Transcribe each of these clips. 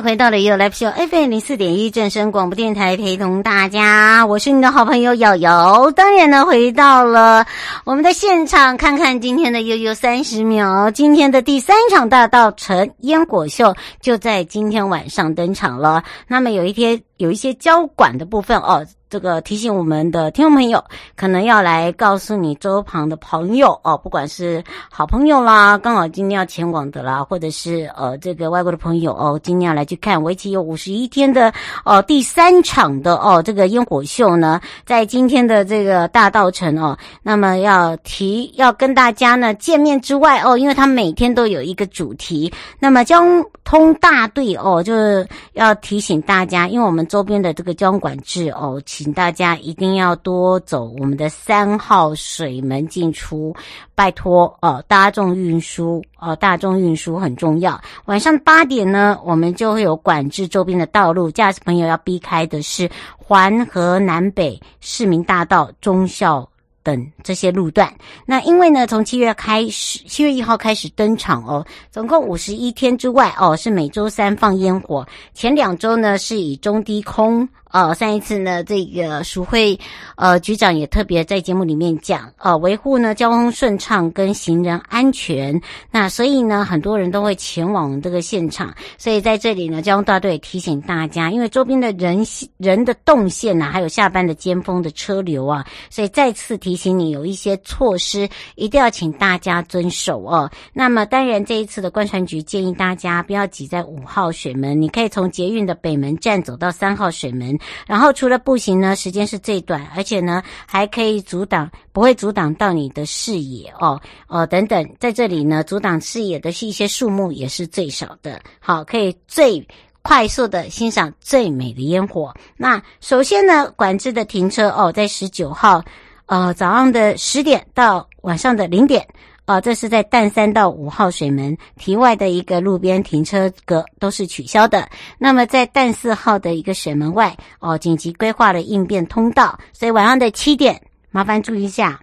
回到了悠悠 Live 秀 FM 零四点一正声广播电台，陪同大家，我是你的好朋友瑶瑶。当然呢，回到了我们的现场，看看今天的悠悠三十秒，今天的第三场大道城烟火秀就在今天晚上登场了。那么有一天有一些交管的部分哦。这个提醒我们的听众朋友，可能要来告诉你周旁的朋友哦，不管是好朋友啦，刚好今天要前往的啦，或者是呃这个外国的朋友哦，今天要来去看为期有五十一天的哦第三场的哦这个烟火秀呢，在今天的这个大道城哦，那么要提要跟大家呢见面之外哦，因为他每天都有一个主题，那么交通大队哦就是要提醒大家，因为我们周边的这个交通管制哦。请大家一定要多走我们的三号水门进出，拜托哦！大众运输哦，大众运输很重要。晚上八点呢，我们就会有管制周边的道路，驾驶朋友要避开的是环河南北、市民大道、忠孝等这些路段。那因为呢，从七月开始，七月一号开始登场哦，总共五十一天之外哦，是每周三放烟火，前两周呢是以中低空。呃，上一次呢，这个淑惠呃局长也特别在节目里面讲，呃，维护呢交通顺畅跟行人安全。那所以呢，很多人都会前往这个现场。所以在这里呢，交通大队提醒大家，因为周边的人人的动线呐、还有下班的尖峰的车流啊，所以再次提醒你，有一些措施一定要请大家遵守哦。那么当然，这一次的观船局建议大家不要挤在五号水门，你可以从捷运的北门站走到三号水门。然后除了步行呢，时间是最短，而且呢还可以阻挡，不会阻挡到你的视野哦，哦等等，在这里呢阻挡视野的是一些树木也是最少的，好，可以最快速的欣赏最美的烟火。那首先呢，管制的停车哦，在十九号，呃早上的十点到晚上的零点。哦，这是在淡三到五号水门堤外的一个路边停车格都是取消的。那么在淡四号的一个水门外，哦，紧急规划了应变通道，所以晚上的七点，麻烦注意一下。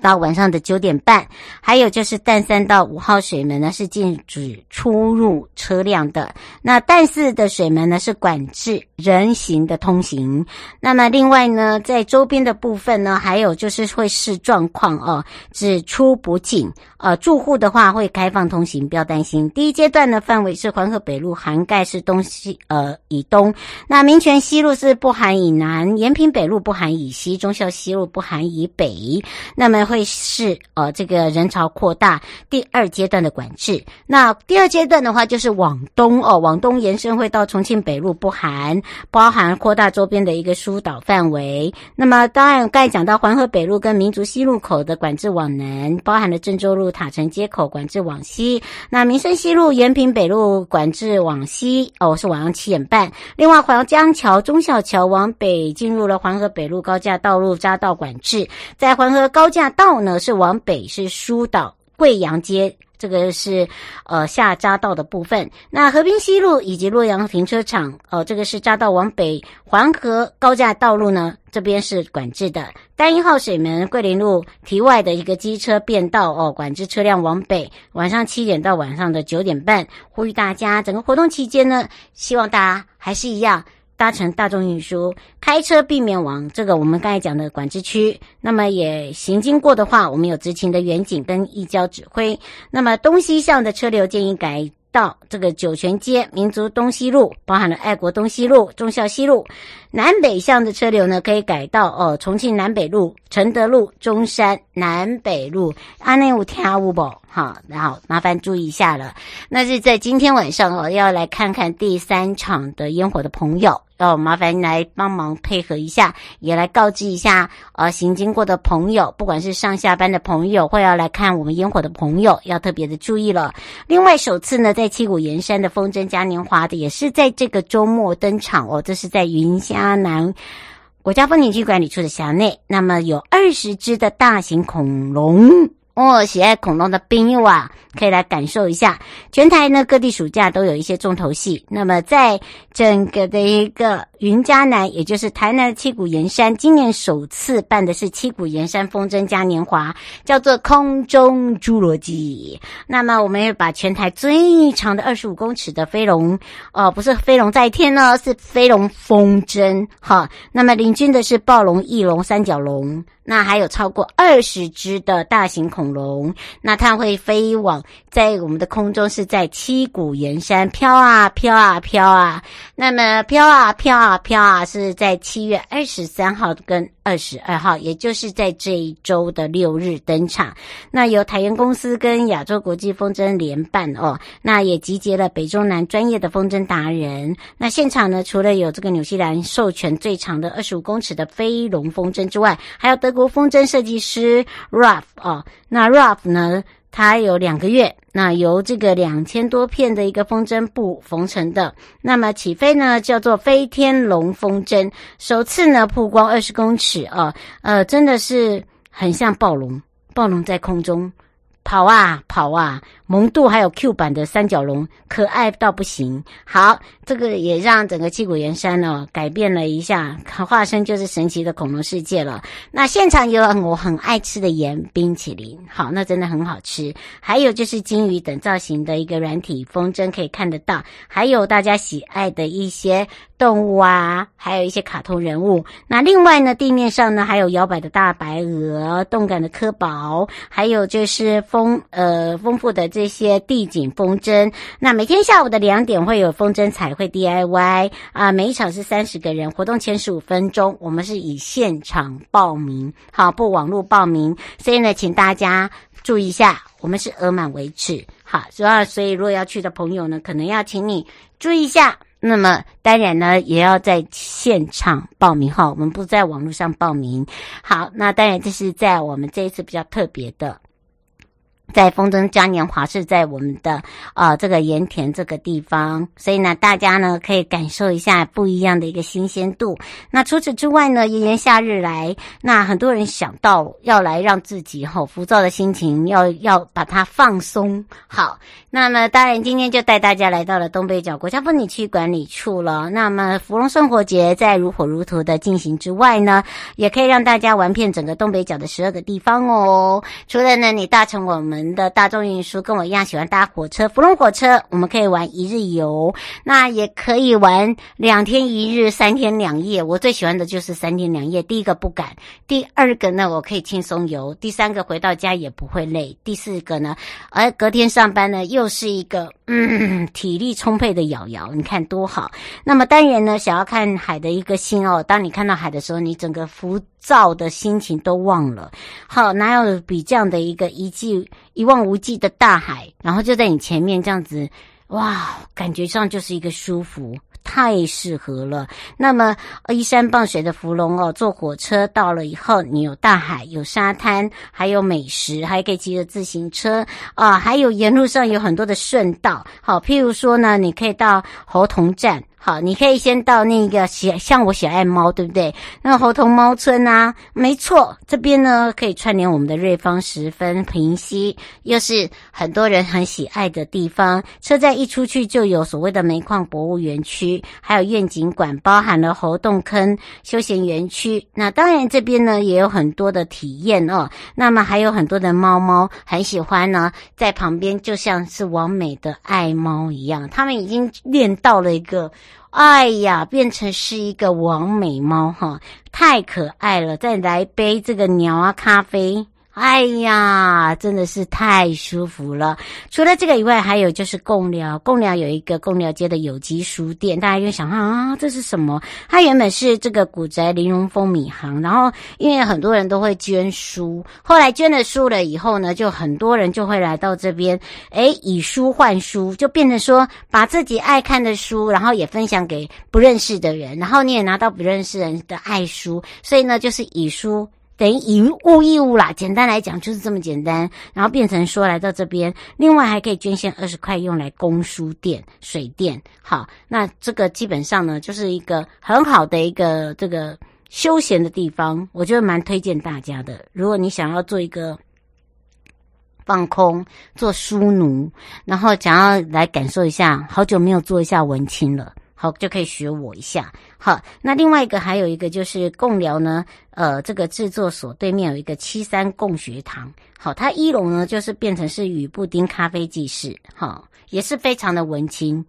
到晚上的九点半，还有就是淡三到五号水门呢是禁止出入车辆的。那淡四的水门呢是管制人行的通行。那么另外呢，在周边的部分呢，还有就是会视状况哦，只出不进。呃，住户的话会开放通行，不要担心。第一阶段的范围是环河北路，涵盖是东西呃以东。那民权西路是不含以南，延平北路不含以西，忠孝西路不含以北。那么会是呃这个人潮扩大第二阶段的管制。那第二阶段的话就是往东哦，往东延伸会到重庆北路不含，包含扩大周边的一个疏导范围。那么当然刚才讲到环河北路跟民族西路口的管制往南，包含了郑州路。塔城街口管制往西，那民生西路、延平北路管制往西，哦，是晚上七点半。另外，黄江桥、中小桥往北进入了环河北路高架道路匝道管制，在黄河高架道呢是往北是疏导贵阳街。这个是呃下匝道的部分，那和平西路以及洛阳停车场，呃，这个是匝道往北环河高架道路呢，这边是管制的。单一号水门桂林路堤外的一个机车便道哦，管制车辆往北，晚上七点到晚上的九点半。呼吁大家，整个活动期间呢，希望大家还是一样。搭乘大众运输，开车避免往这个我们刚才讲的管制区。那么也行经过的话，我们有执勤的远景跟移交指挥。那么东西向的车流建议改到这个酒泉街、民族东西路，包含了爱国东西路、忠孝西路。南北向的车流呢，可以改到哦，重庆南北路、承德路、中山南北路。阿内有听有无？好，然后麻烦注意一下了。那是在今天晚上哦，要来看看第三场的烟火的朋友，要麻烦来帮忙配合一下，也来告知一下呃，行经过的朋友，不管是上下班的朋友，或要来看我们烟火的朋友，要特别的注意了。另外，首次呢，在七股盐山的风筝嘉年华的，也是在这个周末登场哦，这是在云嘉南国家风景区管理处的辖内，那么有二十只的大型恐龙。哦，喜爱恐龙的朋友啊，可以来感受一下。全台呢，各地暑假都有一些重头戏。那么，在整个的一个云嘉南，也就是台南的七股盐山，今年首次办的是七股盐山风筝嘉年华，叫做空中侏罗纪。那么，我们也把全台最长的二十五公尺的飞龙，哦，不是飞龙在天呢，是飞龙风筝。好，那么领军的是暴龙、翼龙、三角龙。那还有超过二十只的大型恐龙，那它会飞往在我们的空中，是在七股盐山飘啊飘啊飘啊。那么飘啊飘啊飘啊，是在七月二十三号跟二十二号，也就是在这一周的六日登场。那由台盐公司跟亚洲国际风筝联办哦，那也集结了北中南专业的风筝达人。那现场呢，除了有这个纽西兰授权最长的二十五公尺的飞龙风筝之外，还有德国风筝设计师 Ralph 哦，那 Ralph 呢，它有两个月，那由这个两千多片的一个风筝布缝成的，那么起飞呢叫做飞天龙风筝，首次呢曝光二十公尺啊，呃，真的是很像暴龙，暴龙在空中跑啊跑啊。萌度还有 Q 版的三角龙，可爱到不行。好，这个也让整个七股盐山呢改变了一下，化身就是神奇的恐龙世界了。那现场有我很爱吃的盐冰淇淋，好，那真的很好吃。还有就是金鱼等造型的一个软体风筝可以看得到，还有大家喜爱的一些动物啊，还有一些卡通人物。那另外呢，地面上呢还有摇摆的大白鹅，动感的科宝，还有就是丰呃丰富的。这些地景风筝，那每天下午的两点会有风筝彩会 DIY 啊，每一场是三十个人，活动前十五分钟，我们是以现场报名，好，不网络报名，所以呢，请大家注意一下，我们是额满为止，好，主要所以如果要去的朋友呢，可能要请你注意一下，那么当然呢，也要在现场报名哈，我们不在网络上报名，好，那当然这是在我们这一次比较特别的。在风筝嘉年华是在我们的呃这个盐田这个地方，所以呢，大家呢可以感受一下不一样的一个新鲜度。那除此之外呢，炎炎夏日来，那很多人想到要来让自己吼浮躁的心情要要把它放松好。那么当然今天就带大家来到了东北角国家风景区管理处了。那么芙蓉生活节在如火如荼的进行之外呢，也可以让大家玩遍整个东北角的十二个地方哦。除了呢，你搭乘我们。的大众运输跟我一样喜欢搭火车，芙蓉火车，我们可以玩一日游，那也可以玩两天一日、三天两夜。我最喜欢的就是三天两夜。第一个不敢，第二个呢，我可以轻松游，第三个回到家也不会累，第四个呢，而隔天上班呢，又是一个嗯体力充沛的瑶瑶，你看多好。那么当然呢，想要看海的一个心哦，当你看到海的时候，你整个浮躁的心情都忘了。好，哪有比这样的一个一季？一望无际的大海，然后就在你前面这样子，哇，感觉上就是一个舒服，太适合了。那么依山傍水的福隆哦，坐火车到了以后，你有大海，有沙滩，还有美食，还可以骑着自行车啊，还有沿路上有很多的顺道。好，譬如说呢，你可以到猴硐站。好，你可以先到那个喜，像我喜爱猫，对不对？那个猴硐猫村啊，没错，这边呢可以串联我们的瑞芳、十分、平溪，又是很多人很喜爱的地方。车站一出去就有所谓的煤矿博物园区，还有愿景馆，包含了猴硐坑休闲园区。那当然这边呢也有很多的体验哦。那么还有很多的猫猫很喜欢呢，在旁边就像是完美的爱猫一样，他们已经练到了一个。哎呀，变成是一个完美猫哈，太可爱了！再来杯这个鸟啊咖啡，哎呀，真的是太舒服了。除了这个以外，还有就是贡寮，贡寮有一个贡寮街的有机书店，大家就想啊，这是什么？它原本是这个古宅林荣丰米行，然后因为很多人都会捐书，后来捐了书了以后呢，就很多人就会来到这边，诶，以书换书，就变成说把自己爱看的书，然后也分享给不认识的人，然后你也拿到不认识人的爱书，所以呢，就是以书。等于以物易物啦，简单来讲就是这么简单，然后变成说来到这边，另外还可以捐献二十块用来供书店、水电。好，那这个基本上呢，就是一个很好的一个这个休闲的地方，我觉得蛮推荐大家的。如果你想要做一个放空、做书奴，然后想要来感受一下，好久没有做一下文青了。好，就可以学我一下。好，那另外一个还有一个就是共聊呢，呃，这个制作所对面有一个七三共学堂。好，它一楼呢就是变成是与布丁咖啡技师，好，也是非常的文青。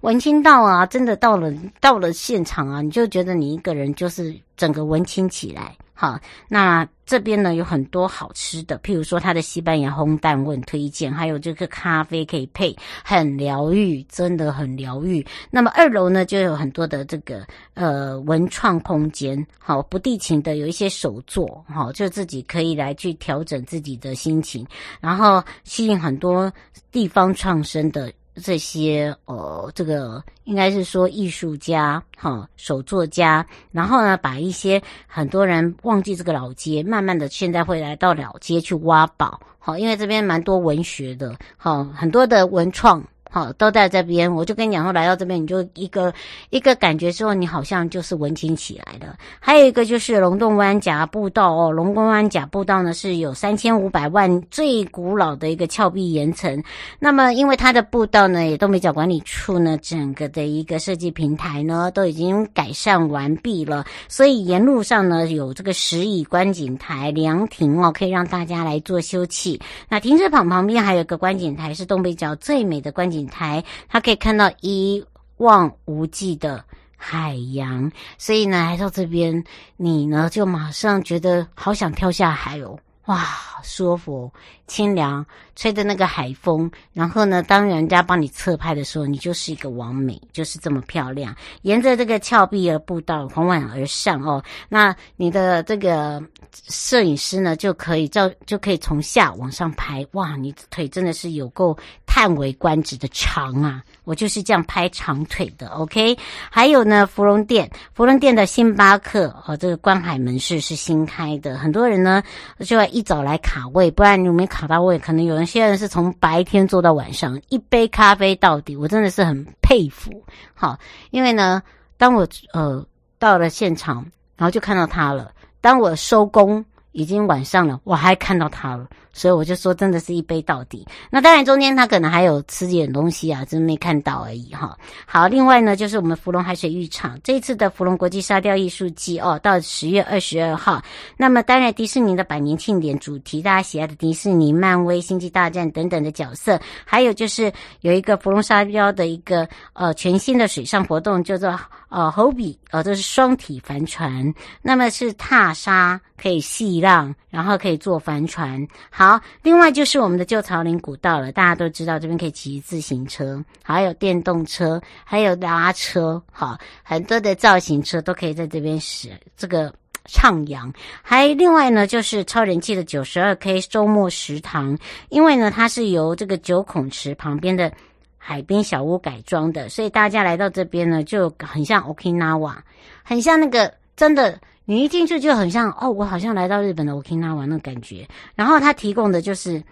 文青到啊，真的到了到了现场啊，你就觉得你一个人就是整个文青起来。好，那这边呢有很多好吃的，譬如说它的西班牙烘蛋我很推荐，还有这个咖啡可以配，很疗愈，真的很疗愈。那么二楼呢就有很多的这个呃文创空间，好，不定情的有一些手作，好，就自己可以来去调整自己的心情，然后吸引很多地方创生的。这些呃，这个应该是说艺术家哈，手作家，然后呢，把一些很多人忘记这个老街，慢慢的现在会来到老街去挖宝，好，因为这边蛮多文学的，好，很多的文创。好，都在这边，我就跟你讲说，来到这边，你就一个一个感觉之后，你好像就是文青起来了。还有一个就是龙洞湾甲步道哦，龙洞湾甲步道呢是有三千五百万最古老的一个峭壁岩层。那么，因为它的步道呢，也都没找管理处呢，整个的一个设计平台呢，都已经改善完毕了，所以沿路上呢有这个石椅观景台、凉亭哦，可以让大家来做休憩。那停车场旁边还有一个观景台，是东北角最美的观景台。台，它可以看到一望无际的海洋，所以呢，来到这边，你呢就马上觉得好想跳下海哦，哇，舒服。清凉，吹着那个海风，然后呢，当人家帮你侧拍的时候，你就是一个完美，就是这么漂亮。沿着这个峭壁的步道缓缓而上哦，那你的这个摄影师呢，就可以照，就可以从下往上拍。哇，你的腿真的是有够叹为观止的长啊！我就是这样拍长腿的。OK，还有呢，芙蓉店，芙蓉店的星巴克和、哦、这个观海门市是新开的，很多人呢就要一早来卡位，不然你没。卡到位，可能有人现在是从白天做到晚上，一杯咖啡到底，我真的是很佩服。好，因为呢，当我呃到了现场，然后就看到他了。当我收工，已经晚上了，我还看到他了。所以我就说，真的是一杯到底。那当然，中间他可能还有吃点东西啊，真没看到而已哈。好，另外呢，就是我们芙蓉海水浴场这一次的芙蓉国际沙雕艺术季哦，到十月二十二号。那么当然，迪士尼的百年庆典主题，大家喜爱的迪士尼、漫威、星际大战等等的角色，还有就是有一个芙蓉沙雕的一个呃全新的水上活动，叫做呃 “Hobby” 呃这是双体帆船，那么是踏沙可以细浪，然后可以坐帆船。好，好另外就是我们的旧草岭古道了，大家都知道这边可以骑自行车，还有电动车，还有拉车，好，很多的造型车都可以在这边使这个徜徉。还另外呢，就是超人气的九十二 K 周末食堂，因为呢它是由这个九孔池旁边的海边小屋改装的，所以大家来到这边呢就很像 Okinawa，很像那个真的。你一进去就很像哦，我好像来到日本的 Okinawa 那感觉。然后他提供的就是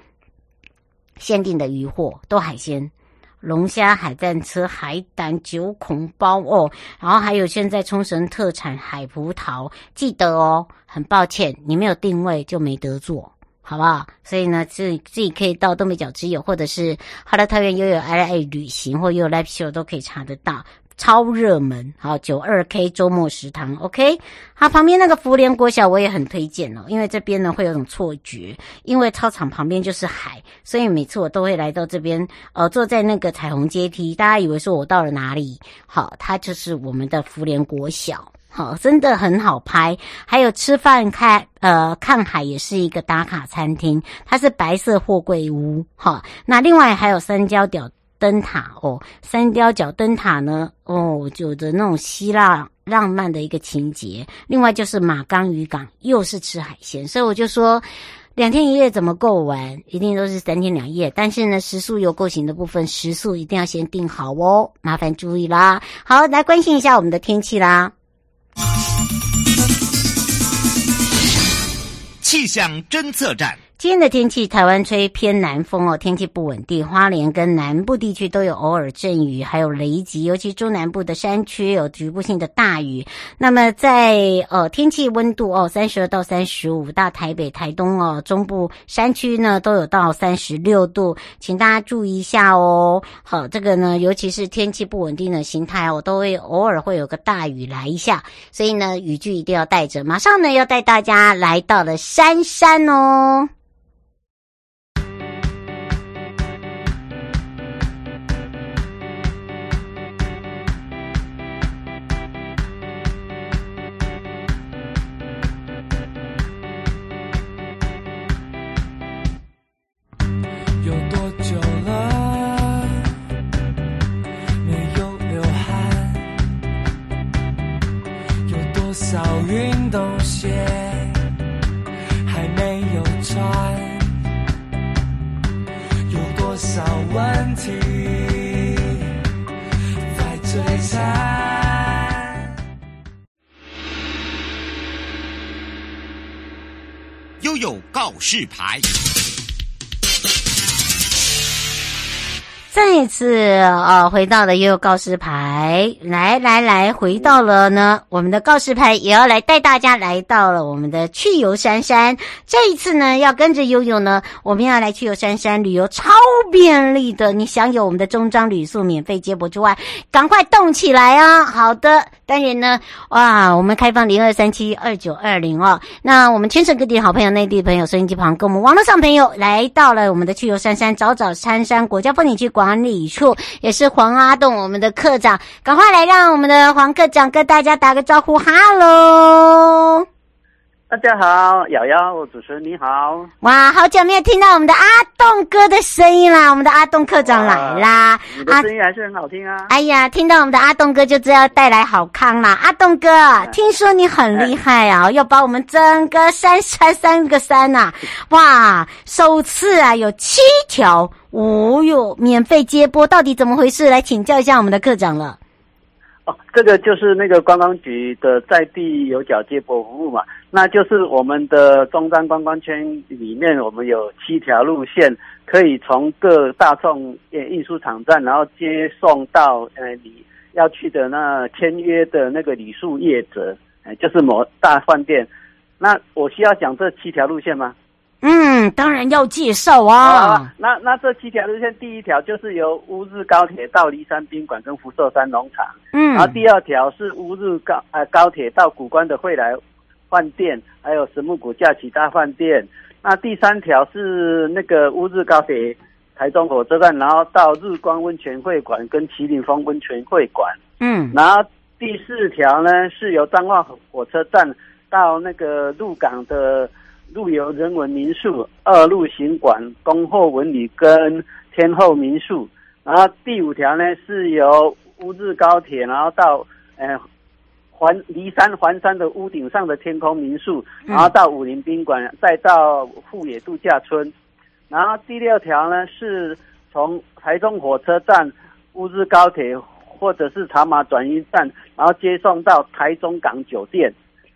限定的渔获，都海鲜，龙虾、海胆车、海胆、九孔包哦。然后还有现在冲绳特产海葡萄，记得哦。很抱歉，你没有定位就没得做，好不好？所以呢，自己自己可以到东北角之友，或者是哈乐桃园悠游 LA 旅行或悠游 Live Show 都可以查得到。超热门，好九二 K 周末食堂，OK，好，旁边那个福联国小我也很推荐哦，因为这边呢会有种错觉，因为操场旁边就是海，所以每次我都会来到这边，呃，坐在那个彩虹阶梯，大家以为说我到了哪里？好，它就是我们的福联国小。好，真的很好拍。还有吃饭看呃看海也是一个打卡餐厅，它是白色货柜屋。好，那另外还有三角角灯塔哦，三雕角灯塔呢哦，有着那种希腊浪漫的一个情节。另外就是马岗渔港，又是吃海鲜，所以我就说。两天一夜怎么够玩？一定都是三天两夜。但是呢，食宿游购行的部分，食宿一定要先订好哦，麻烦注意啦。好，来关心一下我们的天气啦。气象侦测站。今天的天气，台湾吹偏南风哦，天气不稳定。花莲跟南部地区都有偶尔阵雨，还有雷击，尤其中南部的山区有局部性的大雨。那么在呃天气温度哦，三十二到三十五，大台北、台东哦，中部山区呢都有到三十六度，请大家注意一下哦。好，这个呢，尤其是天气不稳定的形态哦，都会偶尔会有个大雨来一下，所以呢，雨具一定要带着。马上呢，要带大家来到了山山哦。告示牌。再一次啊，回到了悠悠告示牌，来来来，回到了呢，我们的告示牌也要来带大家来到了我们的去游山山。这一次呢，要跟着悠悠呢，我们要来去游山山旅游，超便利的。你享有我们的中彰旅宿免费接驳之外，赶快动起来啊！好的，当然呢，哇，我们开放零二三七二九二零哦。那我们全省各地的好朋友、内地的朋友、收音机旁跟我们网络上朋友，来到了我们的去游山山，找找山山国家风景区广。管理处也是黄阿栋，我们的课长，赶快来让我们的黄课长跟大家打个招呼，哈喽！大家好，瑶瑶，主持人你好。哇，好久没有听到我们的阿栋哥的声音啦！我们的阿栋科长来啦，你的声音还是很好听啊。哎呀，听到我们的阿栋哥就知道带来好康啦。阿栋哥，哎、听说你很厉害啊，哎、要把我们整个山山三个山呐、啊，哇，首次啊有七条，哦哟，免费接播，到底怎么回事？来请教一下我们的科长了。哦，这个就是那个观光局的在地有脚接驳服务嘛，那就是我们的中山观光圈里面，我们有七条路线，可以从各大众运输场站，然后接送到呃你要去的那签约的那个旅宿业者，呃，就是某大饭店。那我需要讲这七条路线吗？嗯，当然要介绍啊。啊那那这七条路线，第一条就是由乌日高铁到梨山宾馆跟福寿山农场。嗯，然后第二条是乌日高呃高铁到古关的惠来饭店，还有神木谷假期大饭店。那第三条是那个乌日高铁台中火车站，然后到日光温泉会馆跟麒麟峰温泉会馆。嗯，然后第四条呢是由彰化火车站到那个鹿港的。陆游人文民宿、二路行馆、恭候文旅跟天后民宿，然后第五条呢是由乌日高铁，然后到呃环离山环山的屋顶上的天空民宿，然后到武林宾馆，再到富野度假村，然后第六条呢是从台中火车站、乌日高铁或者是茶马转运站，然后接送到台中港酒店。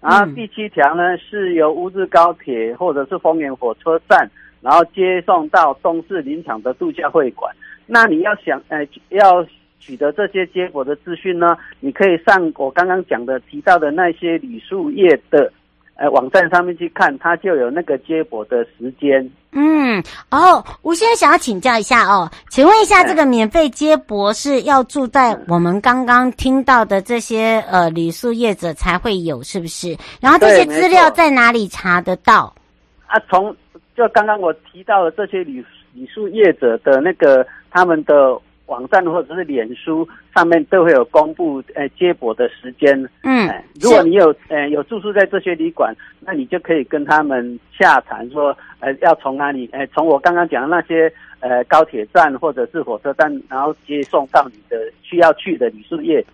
然后第七条呢，是由乌日高铁或者是丰原火车站，然后接送到东势林场的度假会馆。那你要想，呃，要取得这些结果的资讯呢，你可以上我刚刚讲的提到的那些旅宿业的。呃，网站上面去看，它就有那个接驳的时间。嗯，哦，我现在想要请教一下哦，请问一下，这个免费接驳是要住在我们刚刚听到的这些呃旅宿业者才会有，是不是？然后这些资料在哪里查得到？啊，从就刚刚我提到的这些旅旅宿业者的那个他们的网站或者是脸书上面都会有公布呃接驳的时间。嗯，如果你有呃有住宿在这些旅馆，那你就可以跟他们洽谈说，呃要从哪里，呃从我刚刚讲的那些呃高铁站或者是火车站，然后接送到你的需要去的旅宿业。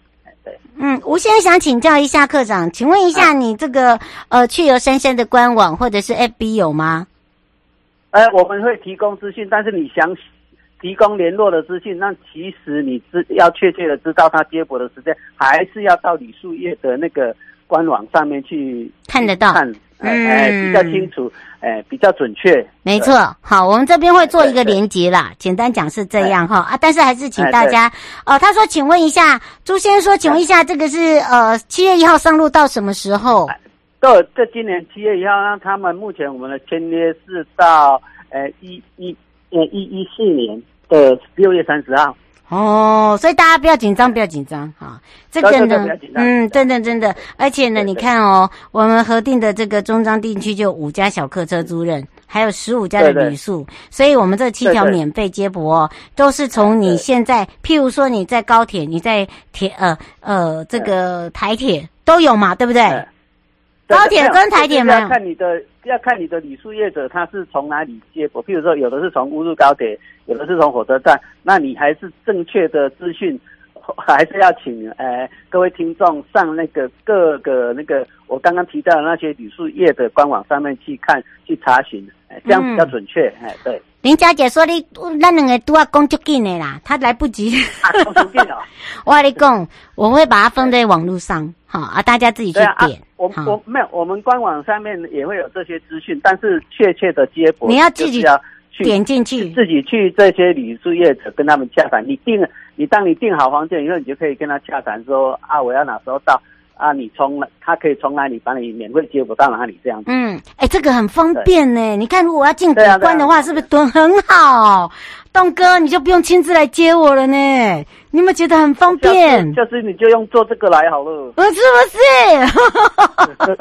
对，嗯，吴先生想请教一下课长，请问一下你这个、啊、呃去游杉山的官网或者是 FB 有吗？呃，我们会提供资讯，但是你想提供联络的资讯，那其实你知要确切的知道他接驳的时间，还是要到李树业的那个官网上面去看得到，看，哎、嗯，比较清楚，哎，比较准确。没错，好，我们这边会做一个连接啦。简单讲是这样哈。啊，但是还是请大家，哦、呃，他说，请问一下，朱先生说，请问一下，这个是呃七月一号上路到什么时候？到，这今年七月一号，那他们目前我们的签约是到呃一一呃一一四年的六月三十号。哦，所以大家不要紧张，不要紧张哈。这个呢，嗯，真的真的，而且呢，你看哦，我们核定的这个中彰地区就五家小客车租赁，还有十五家的旅宿，所以我们这七条免费接驳哦，都是从你现在，譬如说你在高铁，你在铁呃呃这个台铁都有嘛，对不对？高铁跟台铁嘛，要看你的要看你的旅宿业者他是从哪里接驳，譬如说有的是从乌日高铁，有的是从火车站，那你还是正确的资讯，还是要请呃各位听众上那个各个那个我刚刚提到的那些旅宿业的官网上面去看去查询，这样比较准确，哎、嗯、对。林佳姐说你那两个都要工作紧的啦，他来不及。啊、我跟你讲，我会把它放在网络上，好啊，大家自己去点。啊、我我没有，我们官网上面也会有这些资讯，但是确切的接驳，你要自己要去点进去，自己去这些旅宿业者跟他们洽谈。你订，你当你订好房间以后，你就可以跟他洽谈说啊，我要哪时候到。啊，你从他可以从哪里把你免费接驳到哪里这样子？嗯，哎、欸，这个很方便呢。你看，如果我要进古关的话，是不是都很好？东哥，你就不用亲自来接我了呢？你有没有觉得很方便？下次你就用做这个来好了。不是不是，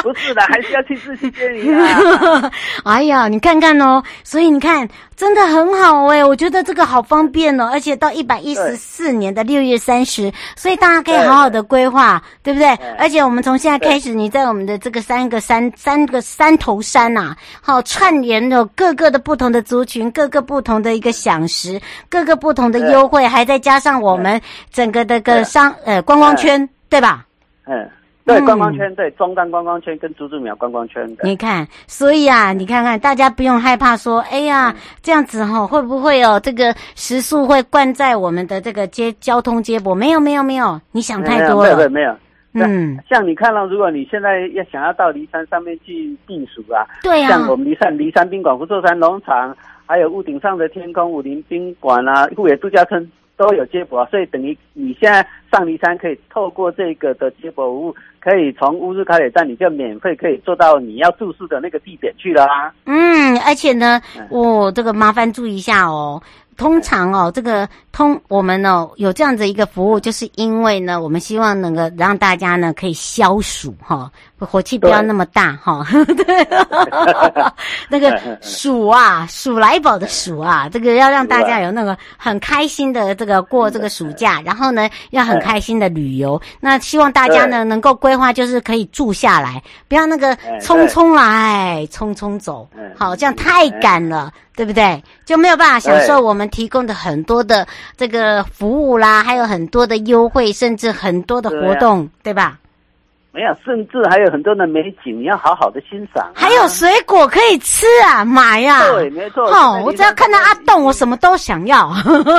不是的，还是要亲自去接你啊。哎呀，你看看哦，所以你看，真的很好哎，我觉得这个好方便哦，而且到一百一十四年的六月三十，所以大家可以好好的规划，对，不对，对？而且我们从现在开始，你在我们的这个三个山三个山头山呐、啊，好串联了各个的不同的族群，各个不同的。一个享食，各个不同的优惠，还再加上我们整个的个商呃观光圈，对吧？嗯，对，观光圈，对，中钢观光圈跟竹子苗观光圈。你看，所以啊，你看看，大家不用害怕说，哎呀，这样子哈、哦，会不会有这个时速会灌在我们的这个接交通接驳？没有，没有，没有，你想太多了。没有，没有。嗯，像你看到，如果你现在要想要到骊山上面去避暑啊，对啊，像我们骊山骊山宾馆、福寿山农场。还有屋顶上的天空、武林宾馆啊、富野度假村都有接驳，所以等于你现在上骊山可以透过这个的接驳服务，可以从乌日高铁站你就免费可以坐到你要住宿的那个地点去了啊。嗯，而且呢，我、哦、这个麻烦注意一下哦。通常哦，这个通我们呢、有这样子一个服务，就是因为呢，我们希望能够让大家呢可以消暑哈，火气不要那么大哈。对，那个 鼠啊，鼠来宝的鼠啊，这个要让大家有那个很开心的这个过这个暑假，然后呢要很开心的旅游。那希望大家呢能够规划，就是可以住下来，不要那个匆匆来匆匆走，好，这样太赶了。对不对？就没有办法享受我们提供的很多的这个服务啦，还有很多的优惠，甚至很多的活动，对，吧？没有，甚至还有很多的美景，你要好好的欣赏，啊。还有水果可以吃啊，买呀，啊！对，没错。哦，我只要看到阿栋，我什么都想要。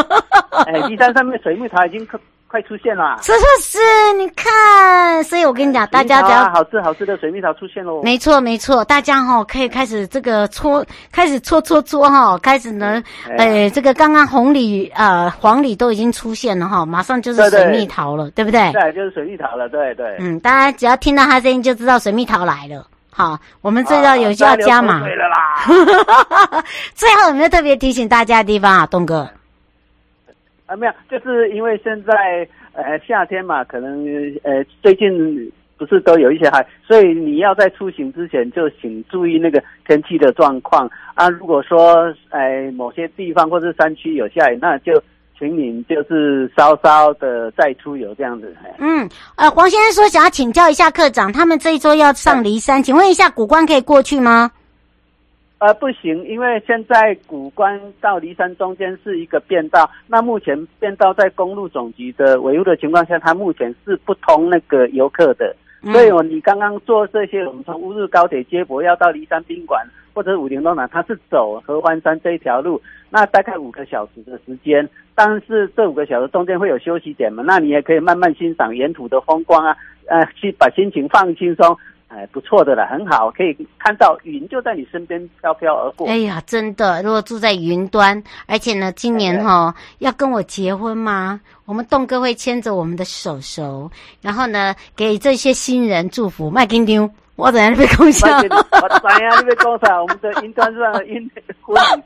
哎，第三上面水蜜桃已经。快出现了，是不是，你看，所以我跟你讲，大家只要好吃好吃的水蜜桃出现喽，没错没错，大家哈可以开始这个搓，开始搓搓搓哈，开始呢，哎，这个刚刚红李呃黄李都已经出现了哈，马上就是水蜜桃了，对不对？对，就是水蜜桃了，对对。嗯，大家只要听到它声音就知道水蜜桃来了。好，我们这要有需要加码。对了啦。最后有没有特别提醒大家的地方啊，东哥？啊，没有，就是因为现在呃夏天嘛，可能呃最近不是都有一些海，所以你要在出行之前就请注意那个天气的状况啊。如果说呃某些地方或者山区有下雨，那就请您就是稍稍的再出游这样子。嗯，呃，黄先生说想要请教一下课长，他们这一周要上离山，请问一下古关可以过去吗？呃，不行，因为现在古关到骊山中间是一个便道，那目前便道在公路总局的维护的情况下，它目前是不通那个游客的。嗯、所以哦，你刚刚做这些，我们从乌日高铁接驳要到骊山宾馆或者武陵农场，它是走合欢山这一条路，那大概五个小时的时间。但是这五个小时中间会有休息点嘛？那你也可以慢慢欣赏沿途的风光啊，呃，去把心情放轻松。哎，不错的了，很好，可以看到云就在你身边飘飘而过。哎呀，真的，如果住在云端，而且呢，今年哈、哦、要跟我结婚吗？我们栋哥会牵着我们的手手，然后呢，给这些新人祝福，麦金丢。我等下你被攻下，我等下你被攻下。我们的云端上的云婚礼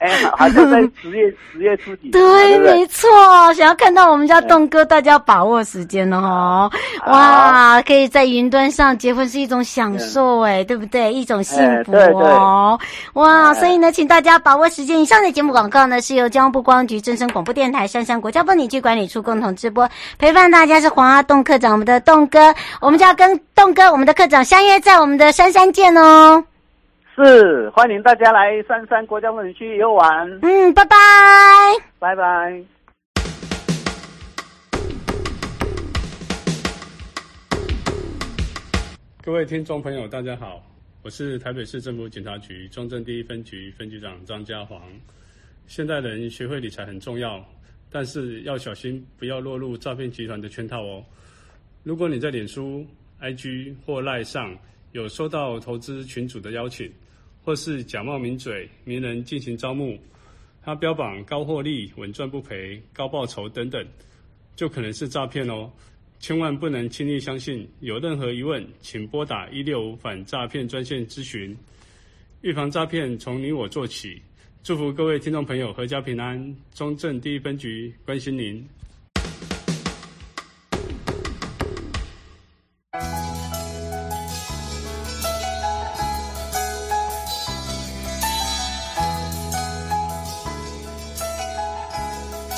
哎，好像在十月十月初几。对，没错。想要看到我们家栋哥，大家要把握时间哦。哇，可以在云端上结婚是一种享受哎，对不对？一种幸福哦。哇，所以呢，请大家把握时间。以上的节目广告呢，是由交通部观光局、正声广播电台、杉山国家风景区管理处共同直播。陪伴大家是黄阿栋科长，我们的栋哥，我们就要跟栋哥，我们的科长相。约在我们的杉杉见哦，是欢迎大家来杉杉国家风景区游玩。嗯，拜拜，拜拜。各位听众朋友，大家好，我是台北市政府警察局中正第一分局分局长张家煌。现代人学会理财很重要，但是要小心，不要落入诈骗集团的圈套哦。如果你在脸书，IG 或 LINE 上有收到投资群组的邀请，或是假冒名嘴名人进行招募，他标榜高获利、稳赚不赔、高报酬等等，就可能是诈骗哦。千万不能轻易相信。有任何疑问，请拨打一六五反诈骗专线咨询。预防诈骗，从你我做起。祝福各位听众朋友阖家平安。中正第一分局关心您。